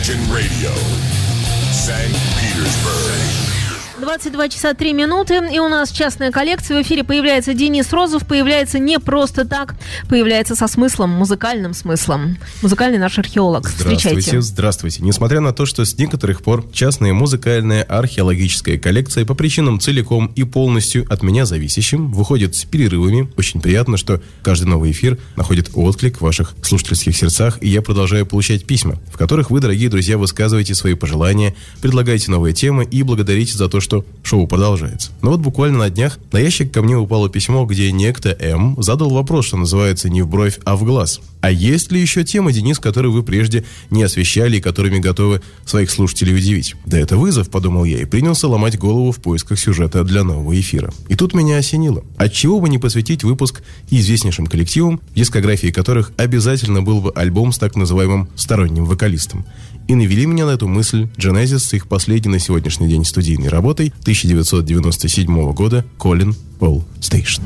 Imagine Radio, St. Petersburg. 22 часа 3 минуты, и у нас частная коллекция. В эфире появляется Денис Розов, появляется не просто так, появляется со смыслом, музыкальным смыслом. Музыкальный наш археолог. Здравствуйте, Встречайте. здравствуйте. Несмотря на то, что с некоторых пор частная музыкальная археологическая коллекция по причинам целиком и полностью от меня зависящим выходит с перерывами, очень приятно, что каждый новый эфир находит отклик в ваших слушательских сердцах, и я продолжаю получать письма, в которых вы, дорогие друзья, высказываете свои пожелания, предлагаете новые темы и благодарите за то, что что шоу продолжается. Но вот буквально на днях на ящик ко мне упало письмо, где некто М задал вопрос, что называется не в бровь, а в глаз. А есть ли еще темы, Денис, которые вы прежде не освещали и которыми готовы своих слушателей удивить? Да это вызов, подумал я, и принялся ломать голову в поисках сюжета для нового эфира. И тут меня осенило. Отчего бы не посвятить выпуск известнейшим коллективам, дискографии которых обязательно был бы альбом с так называемым сторонним вокалистом. И навели меня на эту мысль Genesis с их последней на сегодняшний день студийной работой 1997 года «Колин Пол Стейшн».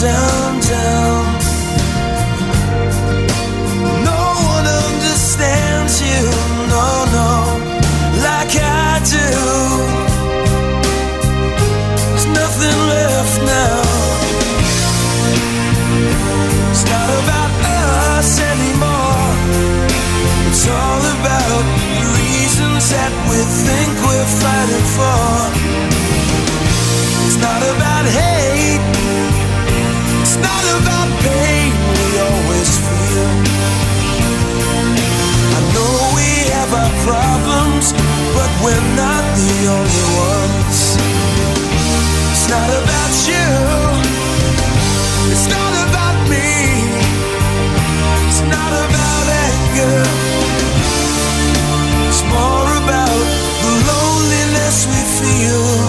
down, down. we're not the only ones. It's not about you. It's not about me. It's not about anger. It's more about the loneliness we feel.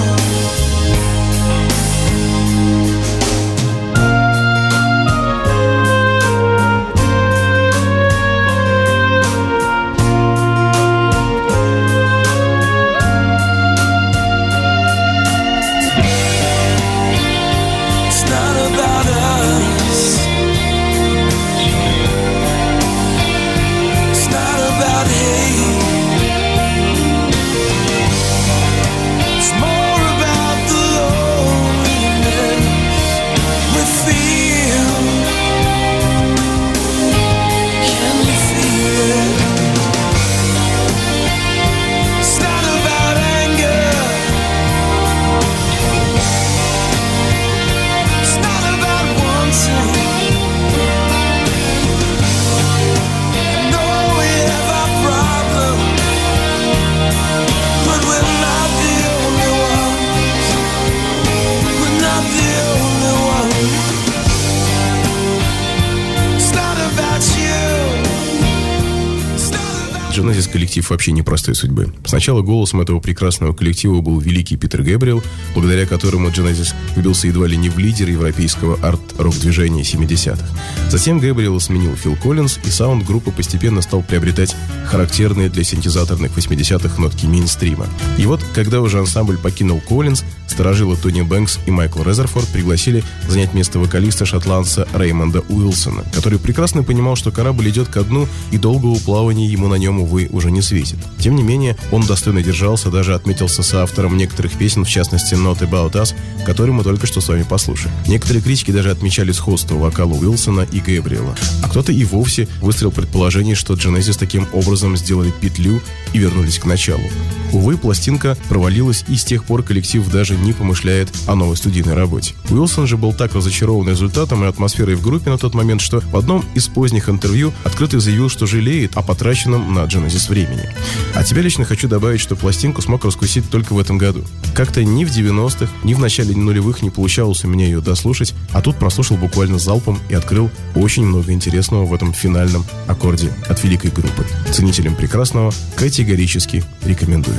Коллектив вообще непростой судьбы. Сначала голосом этого прекрасного коллектива был великий Питер Гэбриэл, благодаря которому Genesis выбился едва ли не в лидер европейского арт-рок-движения 70-х. Затем Гэбриэла сменил Фил Коллинз, и саунд группы постепенно стал приобретать характерные для синтезаторных 80-х нотки мейнстрима. И вот, когда уже ансамбль покинул Коллинз, старожилы Тони Бэнкс и Майкл Резерфорд пригласили занять место вокалиста шотландца Реймонда Уилсона, который прекрасно понимал, что корабль идет ко дну, и долгого плавания ему на нем, увы, уже не светит. Тем не менее, он достойно держался, даже отметился соавтором некоторых песен, в частности «Not About Us», который мы только что с вами послушали. Некоторые критики даже отмечали сходство вокала Уилсона и Гэбриэла. А кто-то и вовсе выстрел предположение, что Genesis таким образом сделали петлю и вернулись к началу. Увы, пластинка провалилась, и с тех пор коллектив даже не помышляет о новой студийной работе. Уилсон же был так разочарован результатом и атмосферой в группе на тот момент, что в одном из поздних интервью открыто заявил, что жалеет о потраченном на Genesis времени. А тебе лично хочу добавить, что пластинку смог раскусить только в этом году. Как-то ни в 90-х, ни в начале нулевых не получалось у меня ее дослушать, а тут прослушал буквально залпом и открыл очень много интересного в этом финальном аккорде от великой группы. Ценителям прекрасного категорически рекомендую.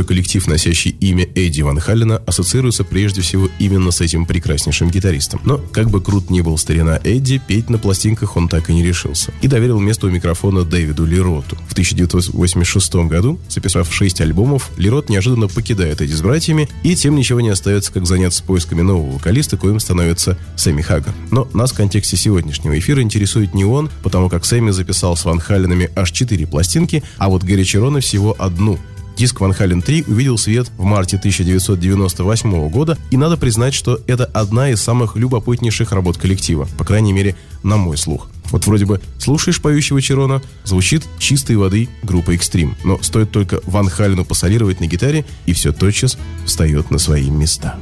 что коллектив, носящий имя Эдди Ван Халлена, ассоциируется прежде всего именно с этим прекраснейшим гитаристом. Но, как бы крут ни был старина Эдди, петь на пластинках он так и не решился. И доверил место у микрофона Дэвиду Лероту. В 1986 году, записав шесть альбомов, Лерот неожиданно покидает Эдди с братьями, и тем ничего не остается, как заняться поисками нового вокалиста, коим становится Сэмми Хаггар. Но нас в контексте сегодняшнего эфира интересует не он, потому как Сэмми записал с Ван Халленами аж четыре пластинки, а вот Гэри Черона всего одну. Диск Ван Хален 3 увидел свет в марте 1998 года, и надо признать, что это одна из самых любопытнейших работ коллектива, по крайней мере, на мой слух. Вот вроде бы слушаешь поющего Черона, звучит чистой воды группа Экстрим, но стоит только Ван Халену посолировать на гитаре, и все тотчас встает на свои места.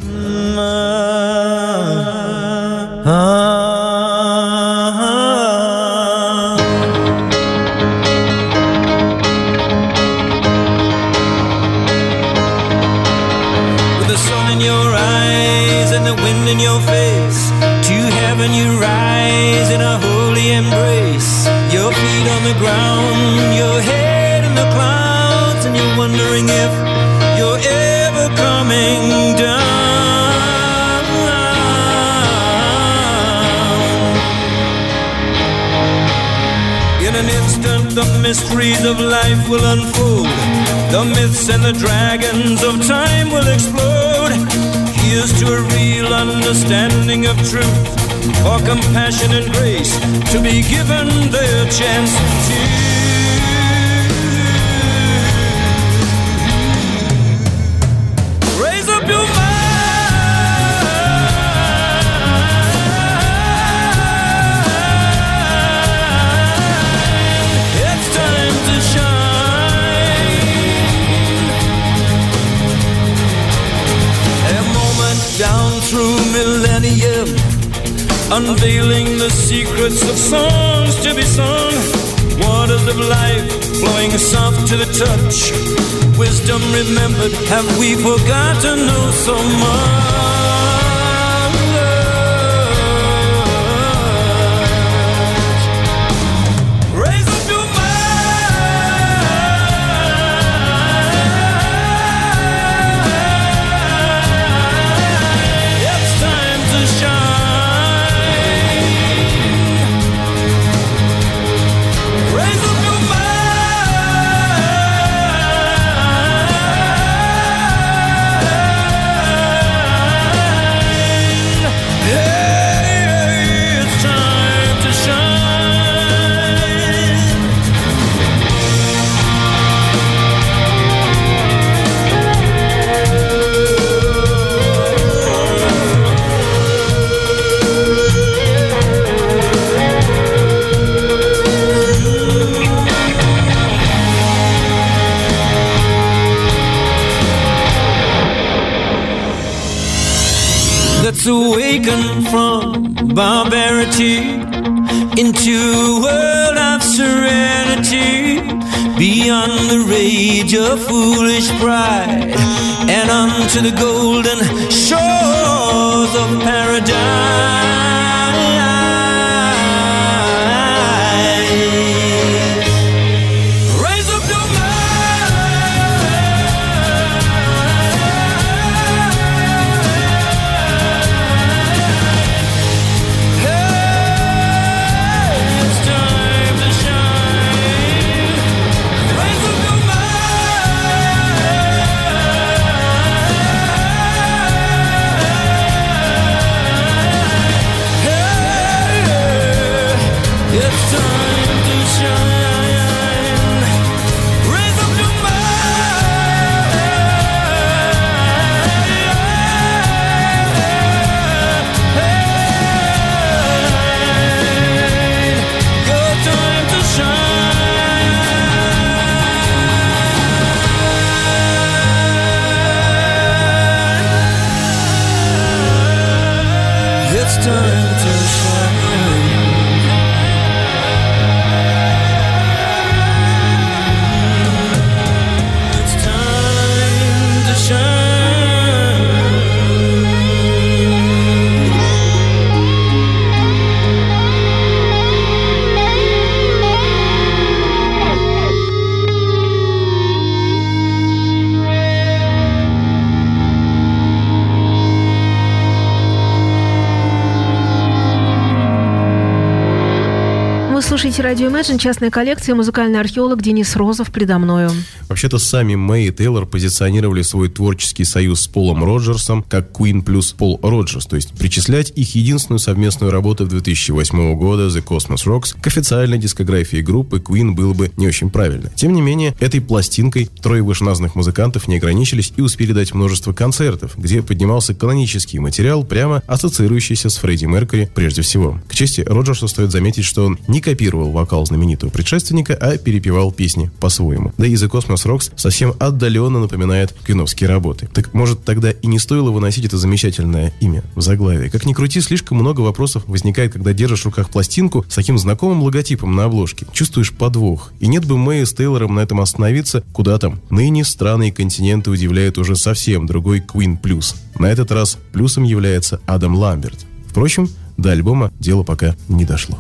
mysteries and the dragons of time will explode. Here's to a real understanding of truth, for compassion and grace to be given their chance to. Unveiling the secrets of songs to be sung. Waters of life flowing soft to the touch. Wisdom remembered, have we forgotten? Oh, so much. Foolish pride. And unto the golden turn слушаете радио Imagine, частная коллекция, музыкальный археолог Денис Розов предо мною. Вообще-то сами Мэй и Тейлор позиционировали свой творческий союз с Полом Роджерсом как Queen плюс Пол Роджерс, то есть причислять их единственную совместную работу в 2008 года The Cosmos Rocks к официальной дискографии группы Queen было бы не очень правильно. Тем не менее, этой пластинкой трое вышеназванных музыкантов не ограничились и успели дать множество концертов, где поднимался канонический материал, прямо ассоциирующийся с Фредди Меркьюри прежде всего. К чести Роджерса стоит заметить, что он не копировал вокал знаменитого предшественника, а перепевал песни по-своему. Да и The Cosmos Rocks совсем отдаленно напоминает киновские работы. Так может тогда и не стоило выносить это замечательное имя в заглавие. Как ни крути, слишком много вопросов возникает, когда держишь в руках пластинку с таким знакомым логотипом на обложке. Чувствуешь подвох. И нет бы Мэя с Тейлором на этом остановиться, куда там. Ныне страны и континенты удивляют уже совсем другой Queen Plus. На этот раз плюсом является Адам Ламберт. Впрочем, до альбома дело пока не дошло.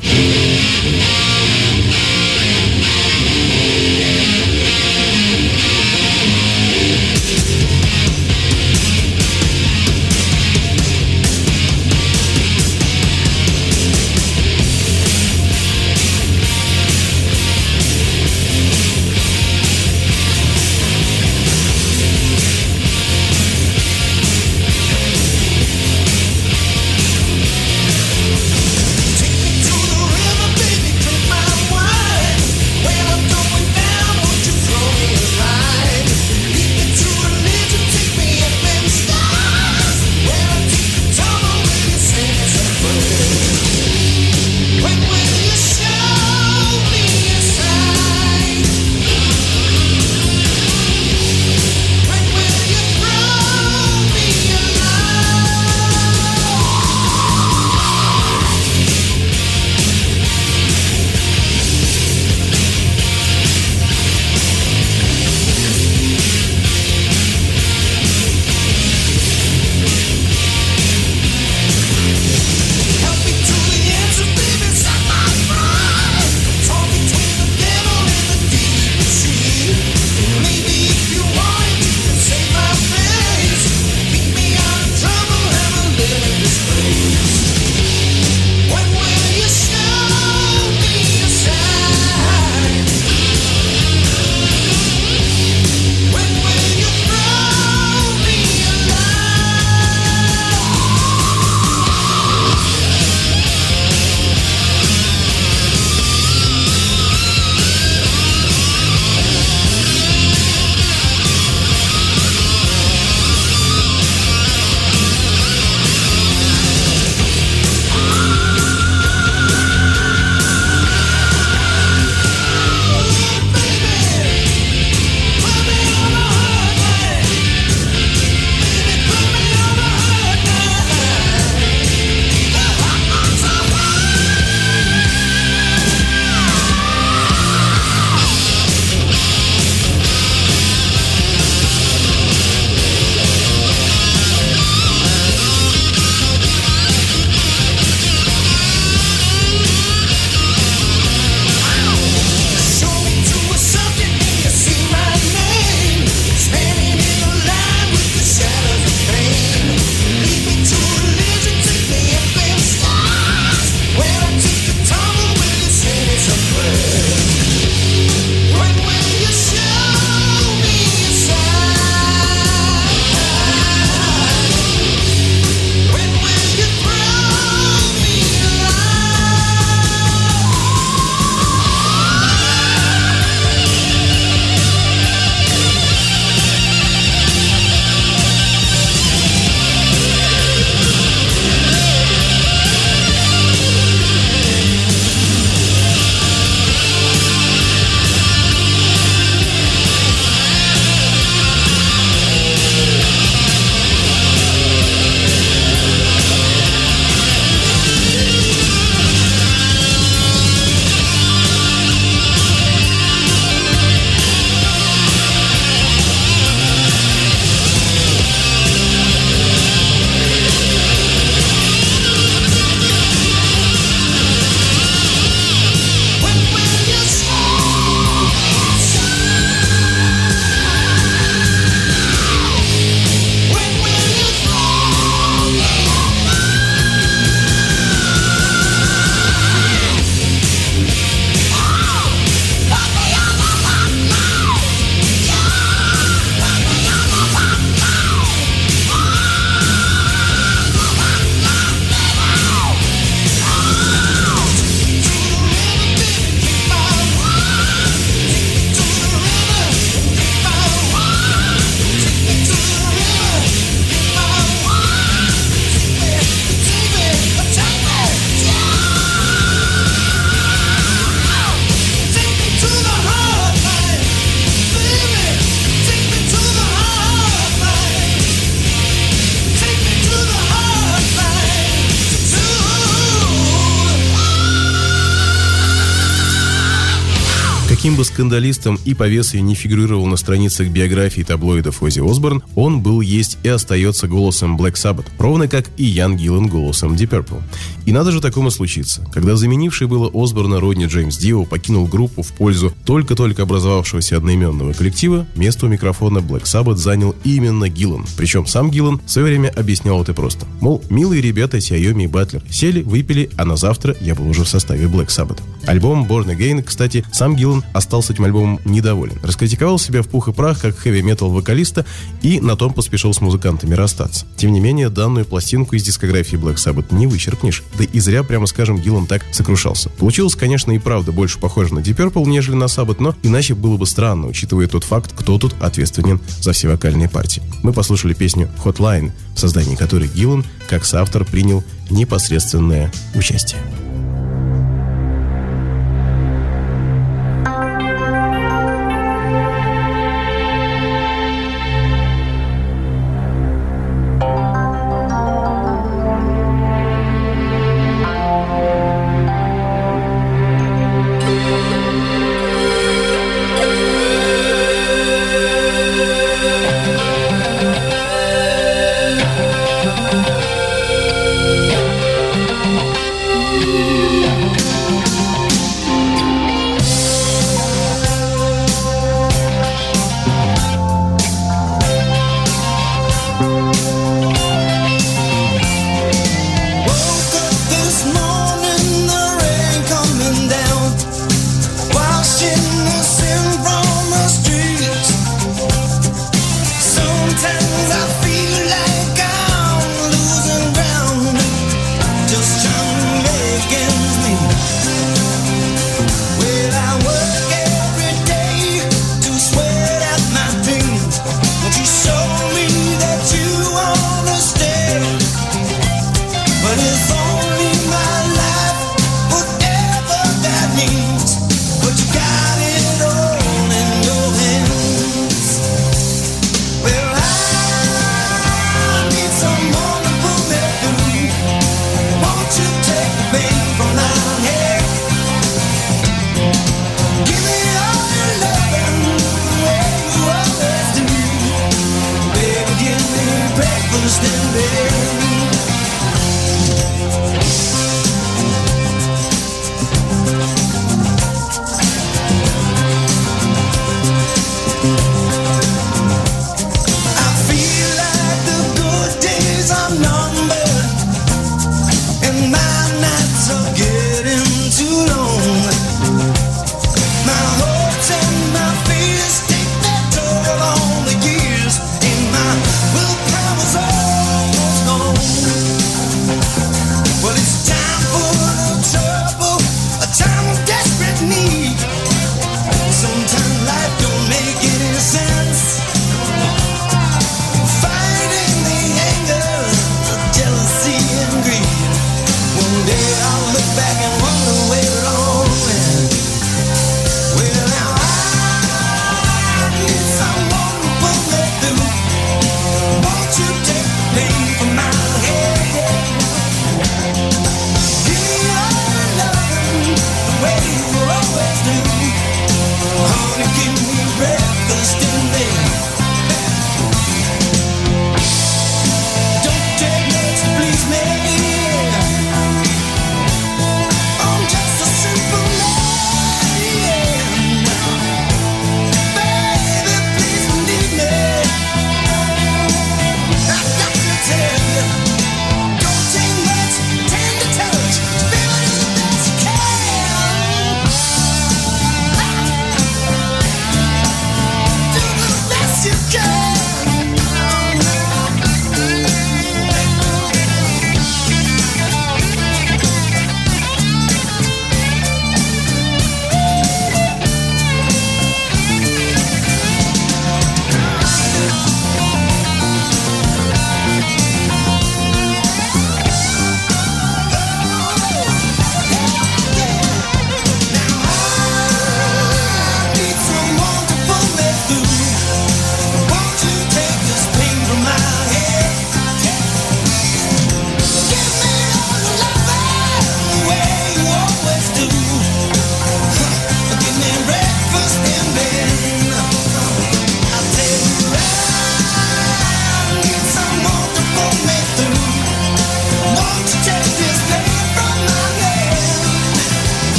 Скандалистом и повесой не фигурировал на страницах биографии таблоидов Оззи Осборн, он был, есть и остается голосом Black Sabbath, ровно как и Ян Гиллан голосом Deep Purple. И надо же такому случиться, когда заменивший было Осборна Родни Джеймс Дио покинул группу в пользу только-только образовавшегося одноименного коллектива, место у микрофона Black Sabbath занял именно Гиллан. Причем сам Гиллан в свое время объяснял это просто. Мол, милые ребята Сиайоми и Батлер сели, выпили, а на завтра я был уже в составе Black Sabbath. Альбом Born Again, кстати, сам Гиллан остался этим альбомом недоволен. Раскритиковал себя в пух и прах как хэви-метал вокалиста и на том поспешил с музыкантами расстаться. Тем не менее, данную пластинку из дискографии Black Sabbath не вычеркнешь. Да и зря, прямо скажем, Гиллан так сокрушался. Получилось, конечно, и правда больше похоже на Deep Purple, нежели на Sabbath, но иначе было бы странно, учитывая тот факт, кто тут ответственен за все вокальные партии. Мы послушали песню Hotline, в создании которой Гиллан, как соавтор, принял непосредственное участие.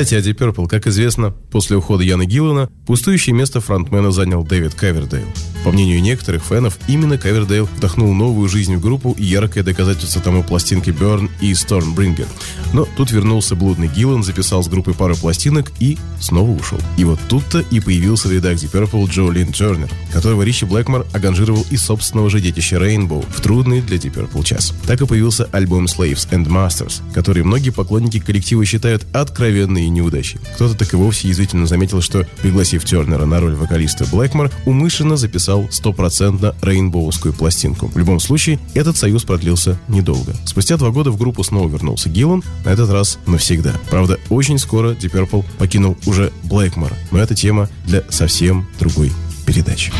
Кстати, о Deep Purple, как известно, после ухода Яна Гиллана пустующее место фронтмена занял Дэвид Кавердейл. По мнению некоторых фенов, именно Кавердейл вдохнул новую жизнь в группу и яркое доказательство тому пластинки Burn и Stormbringer. Но тут вернулся блудный Гиллан, записал с группой пару пластинок и снова ушел. И вот тут-то и появился в редакции Purple Джо Лин Тернер, которого Ричи Блэкмор аганжировал из собственного же детища Rainbow в трудный для Deep Purple час. Так и появился альбом Slaves and Masters, который многие поклонники коллектива считают откровенной неудачей. Кто-то так и вовсе язвительно заметил, что, пригласив Тернера на роль вокалиста Блэкмор, умышленно записал стопроцентно рейнбоускую пластинку. В любом случае, этот союз продлился недолго. Спустя два года в группу снова вернулся Гиллан, на этот раз навсегда. Правда, очень скоро Deep Purple покинул уже Блэкмор, но это тема для совсем другой передачи.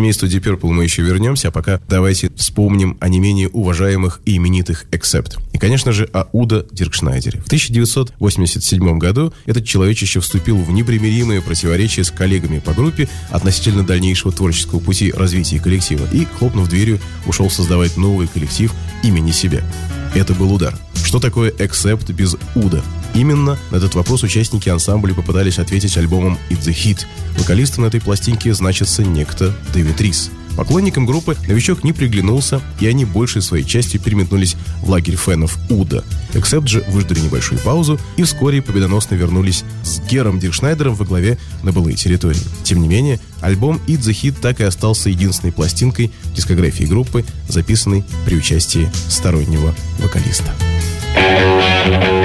Семейству Deep Purple мы еще вернемся, а пока давайте вспомним о не менее уважаемых и именитых Accept. И, конечно же, о Уда Диркшнайдере. В 1987 году этот человечище вступил в непримиримые противоречия с коллегами по группе относительно дальнейшего творческого пути развития коллектива и, хлопнув дверью, ушел создавать новый коллектив имени себя. Это был удар. Что такое Accept без Уда? Именно на этот вопрос участники ансамбля попытались ответить альбомом «It's the Hit». Вокалистом на этой пластинке значится некто Дэвид Рис. Поклонникам группы новичок не приглянулся, и они большей своей частью переметнулись в лагерь фенов Уда. Эксепт же выждали небольшую паузу и вскоре победоносно вернулись с Гером Диршнайдером во главе на былые территории. Тем не менее, альбом «It the Hit» так и остался единственной пластинкой дискографии группы, записанной при участии стороннего вокалиста. Caught in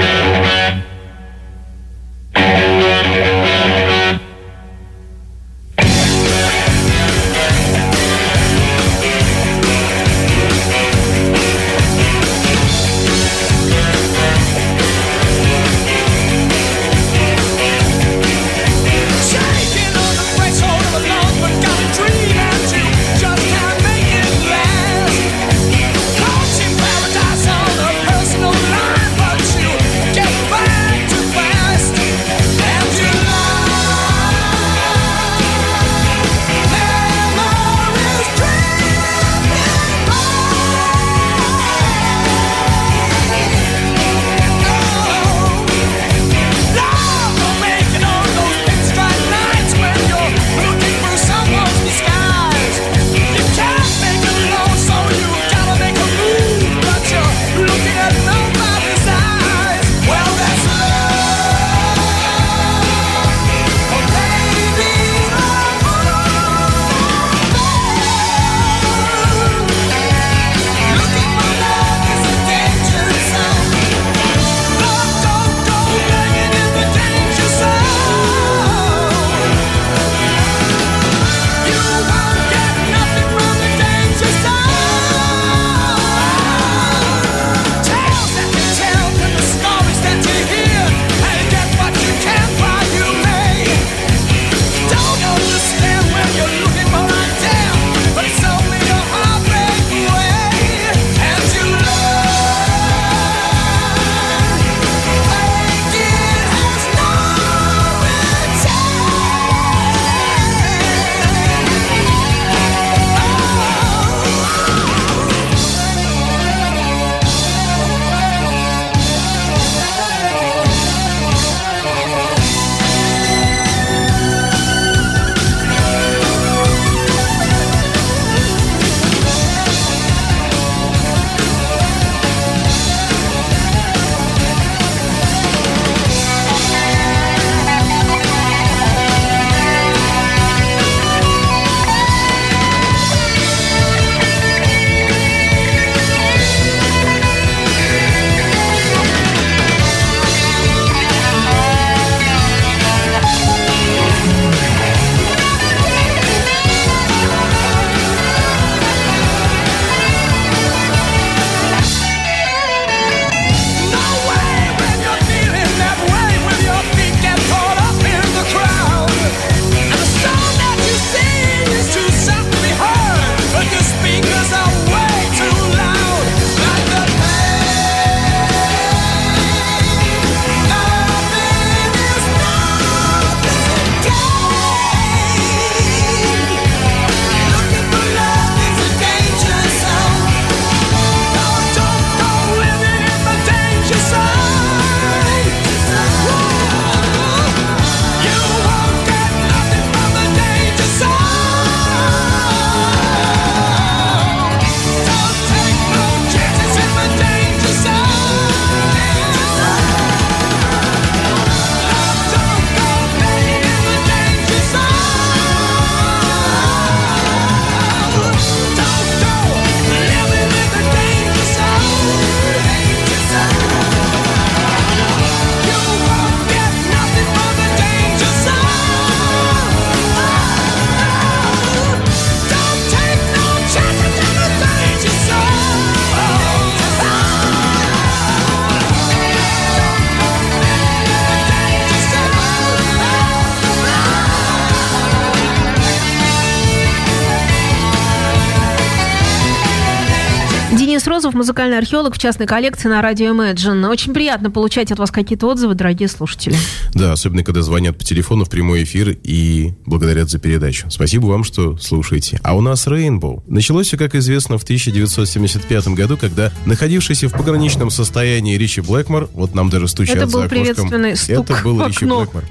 музыкальный археолог в частной коллекции на радио Imagine. Очень приятно получать от вас какие-то отзывы, дорогие слушатели. Да, особенно когда звонят по телефону в прямой эфир и благодарят за передачу. Спасибо вам, что слушаете. А у нас Rainbow. Началось все, как известно, в 1975 году, когда находившийся в пограничном состоянии Ричи Блэкмор, вот нам даже стучат Это был за окошком. приветственный стук Это был Ричи. Блэкмор.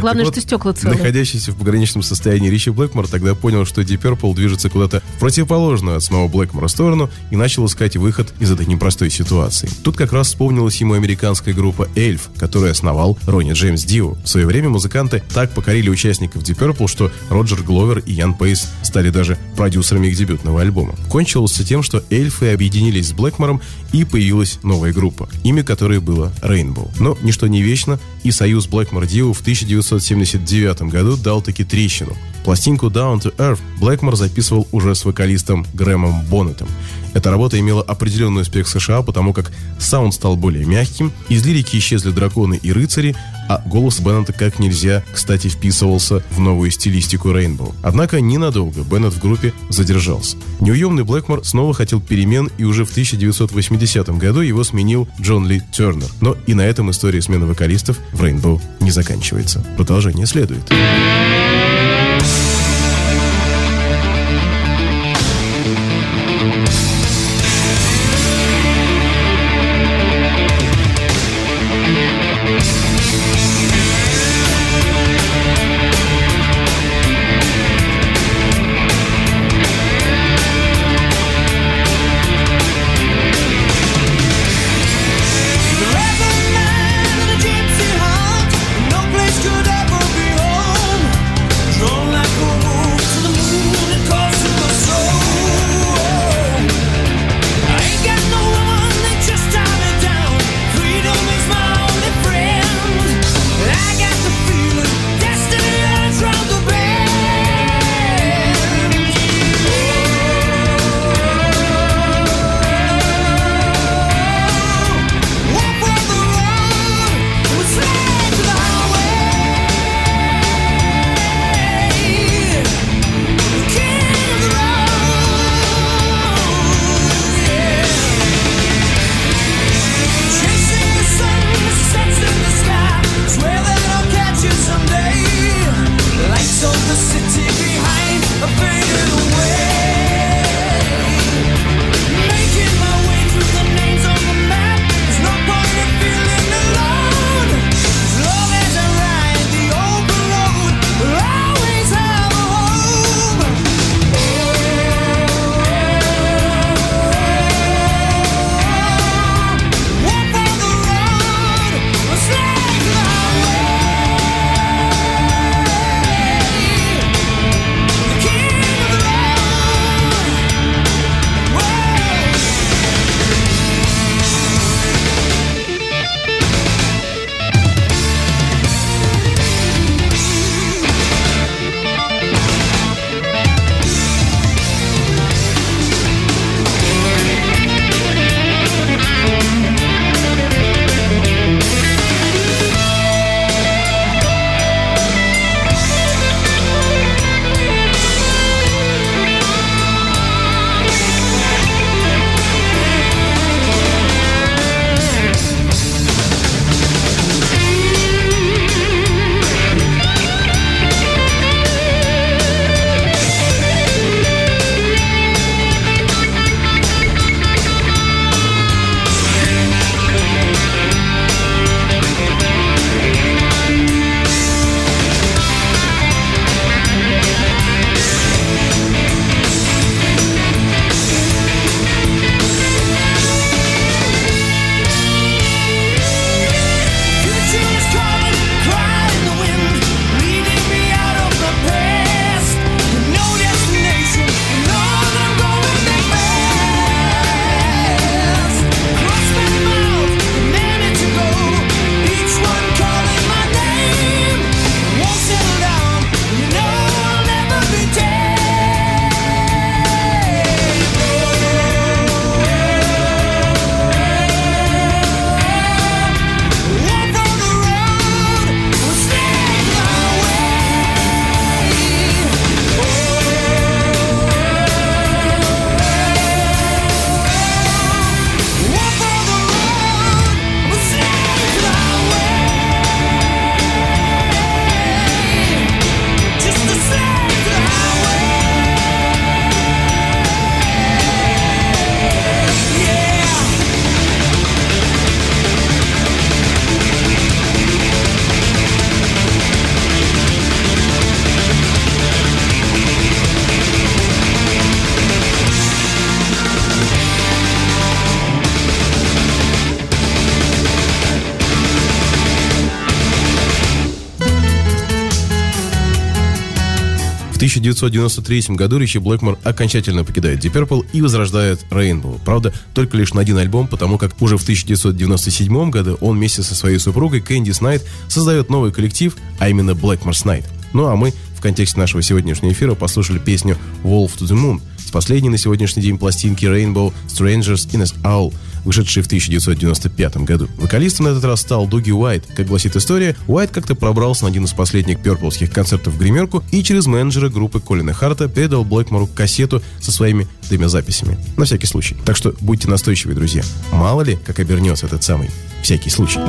Главное, что стекла целые. Находящийся в пограничном состоянии Ричи Блэкмор тогда понял, что Deep Purple движется куда-то в противоположную от самого Блэкмора сторону и начал искать выход из этой непростой ситуации. Тут как раз вспомнилась ему американская группа Эльф, которую основал Ронни Джеймс Дио. В свое время музыканты так покорили участников Deep Purple, что Роджер Гловер и Ян Пейс стали даже продюсерами их дебютного альбома. Кончилось тем, что эльфы объединились с Блэкмором и появилась новая группа, имя которой было Rainbow. Но ничто не вечно, и союз Блэкмор Дио в 1979 году дал таки трещину. Пластинку Down to Earth Блэкмор записывал уже с вокалистом Грэмом Боннетом. Эта работа имела определенный успех в США, потому как саунд стал более мягким, из лирики исчезли драконы и рыцари, а голос Беннета как нельзя, кстати, вписывался в новую стилистику Rainbow. Однако ненадолго Беннет в группе задержался. Неуемный Блэкмор снова хотел перемен, и уже в 1980 году его сменил Джон Ли Тернер. Но и на этом история смены вокалистов в Rainbow не заканчивается. Продолжение следует. Place 1993 году Ричи Блэкмор окончательно покидает Deep Purple и возрождает Rainbow. Правда, только лишь на один альбом, потому как уже в 1997 году он вместе со своей супругой Кэнди Снайт создает новый коллектив, а именно Blackmore's Night. Ну а мы в контексте нашего сегодняшнего эфира послушали песню Wolf to the Moon с последней на сегодняшний день пластинки Rainbow Strangers in a Owl, вышедшей в 1995 году. Вокалистом на этот раз стал Дуги Уайт. Как гласит история, Уайт как-то пробрался на один из последних перплских концертов в гримерку и через менеджера группы Колина Харта передал Блэкмору кассету со своими демозаписями. На всякий случай. Так что будьте настойчивы, друзья. Мало ли, как обернется этот самый всякий случай.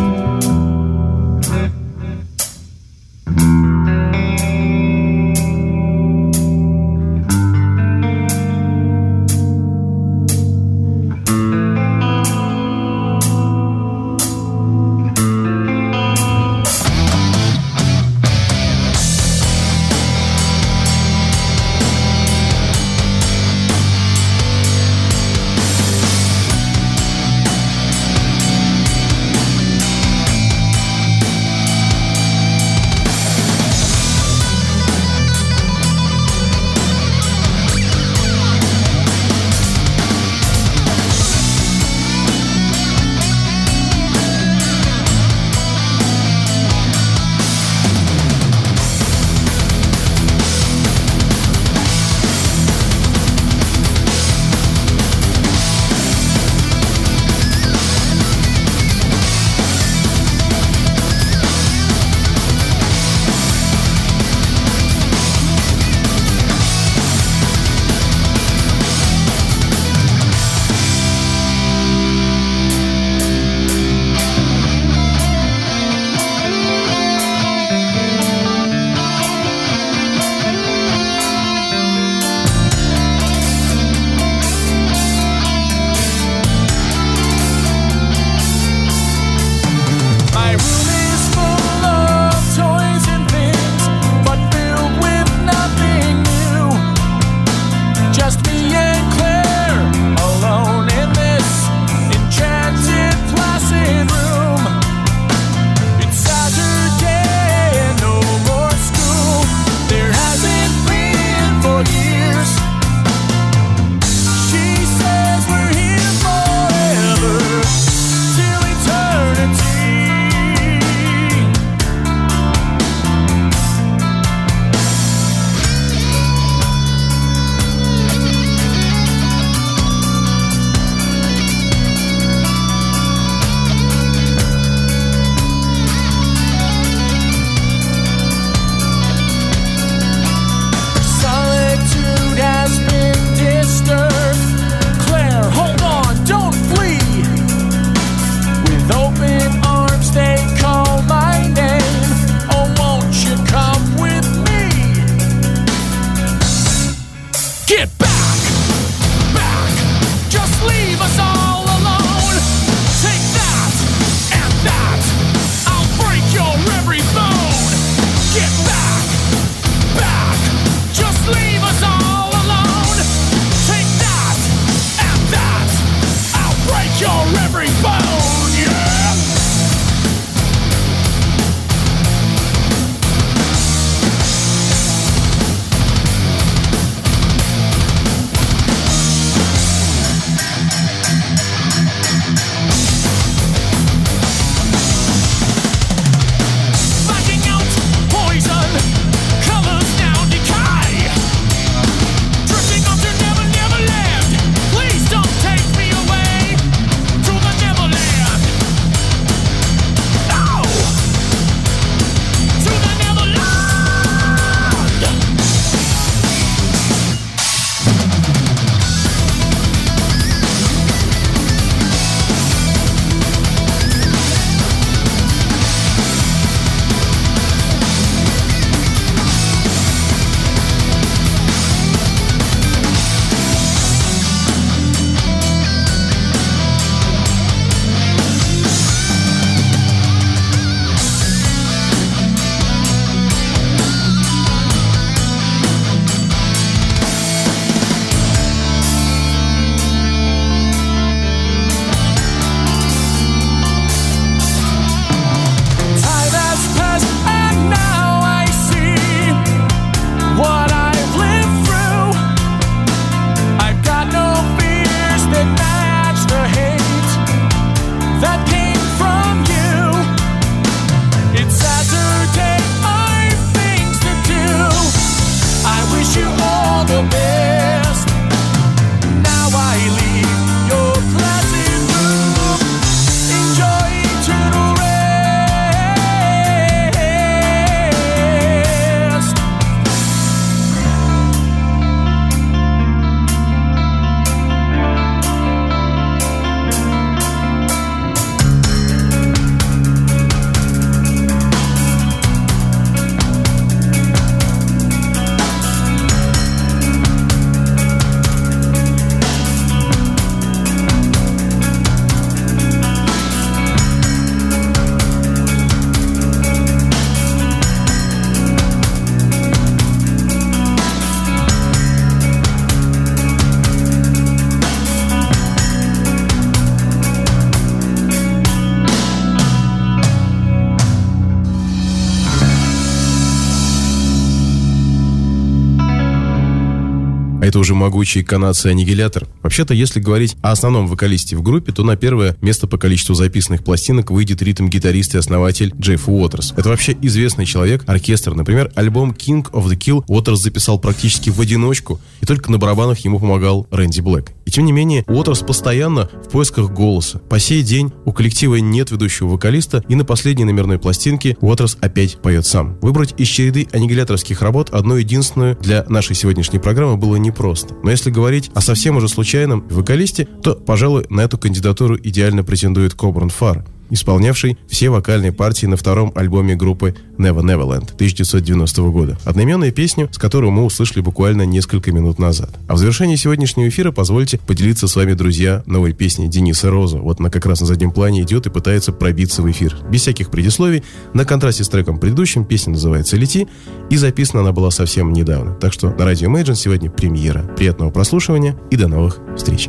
Это уже могучий канадцы-аннигилятор. Вообще-то, если говорить о основном вокалисте в группе, то на первое место по количеству записанных пластинок выйдет ритм-гитарист и основатель Джефф Уотерс. Это вообще известный человек, оркестр. Например, альбом King of the Kill Уотерс записал практически в одиночку, и только на барабанах ему помогал Рэнди Блэк. И тем не менее, Уотерс постоянно в поисках голоса. По сей день у коллектива нет ведущего вокалиста, и на последней номерной пластинке Уотерс опять поет сам. Выбрать из череды аннигиляторских работ одну единственную для нашей сегодняшней программы было непросто. Но если говорить о совсем уже случайном вокалисте, то, пожалуй, на эту кандидатуру идеально претендует Кобран Фар исполнявший все вокальные партии на втором альбоме группы Never Neverland 1990 года. Одноименную песню, с которой мы услышали буквально несколько минут назад. А в завершении сегодняшнего эфира позвольте поделиться с вами, друзья, новой песней Дениса Роза. Вот она как раз на заднем плане идет и пытается пробиться в эфир. Без всяких предисловий, на контрасте с треком предыдущим, песня называется «Лети», и записана она была совсем недавно. Так что на радио Imagine сегодня премьера. Приятного прослушивания и до новых встреч.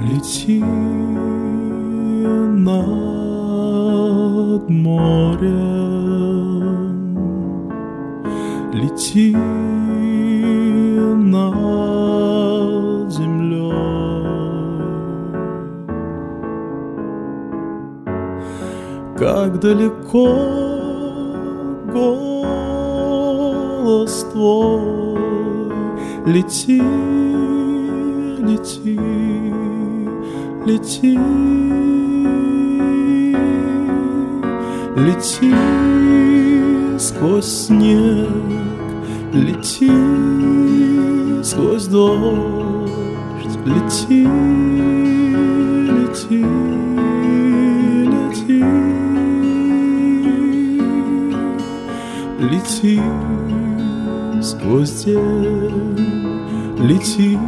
Лети над морем, лети над землей. Как далеко голос твой, лети, лети, лети. Лети сквозь снег, лети сквозь дождь, лети, лети, лети, лети сквозь день, лети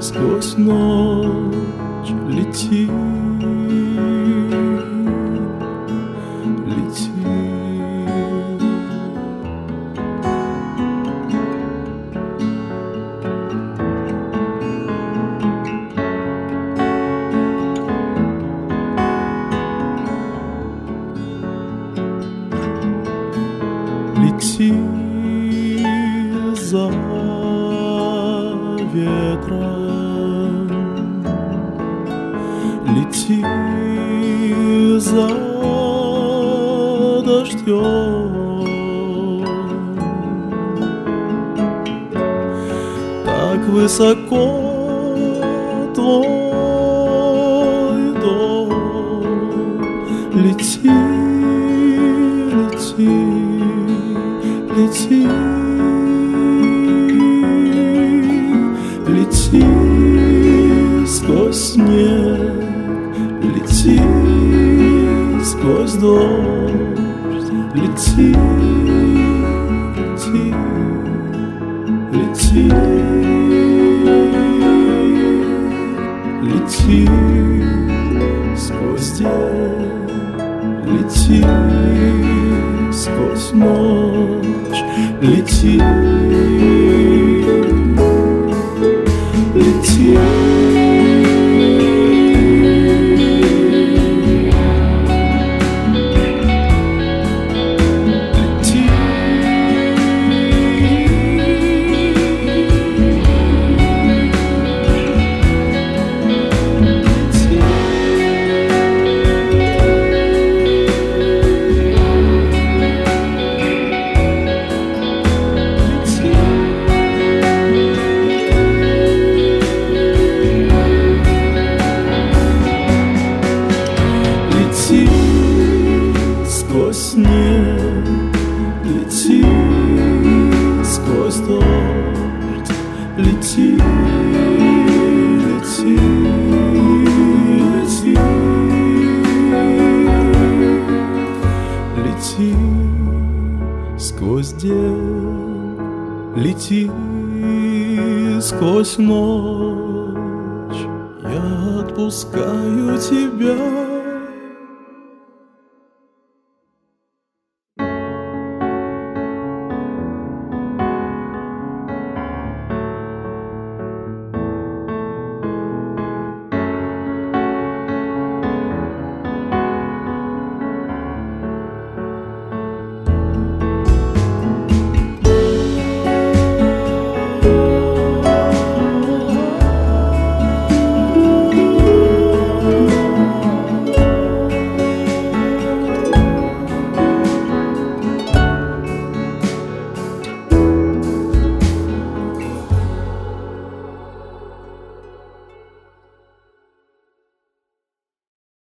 сквозь ночь, лети.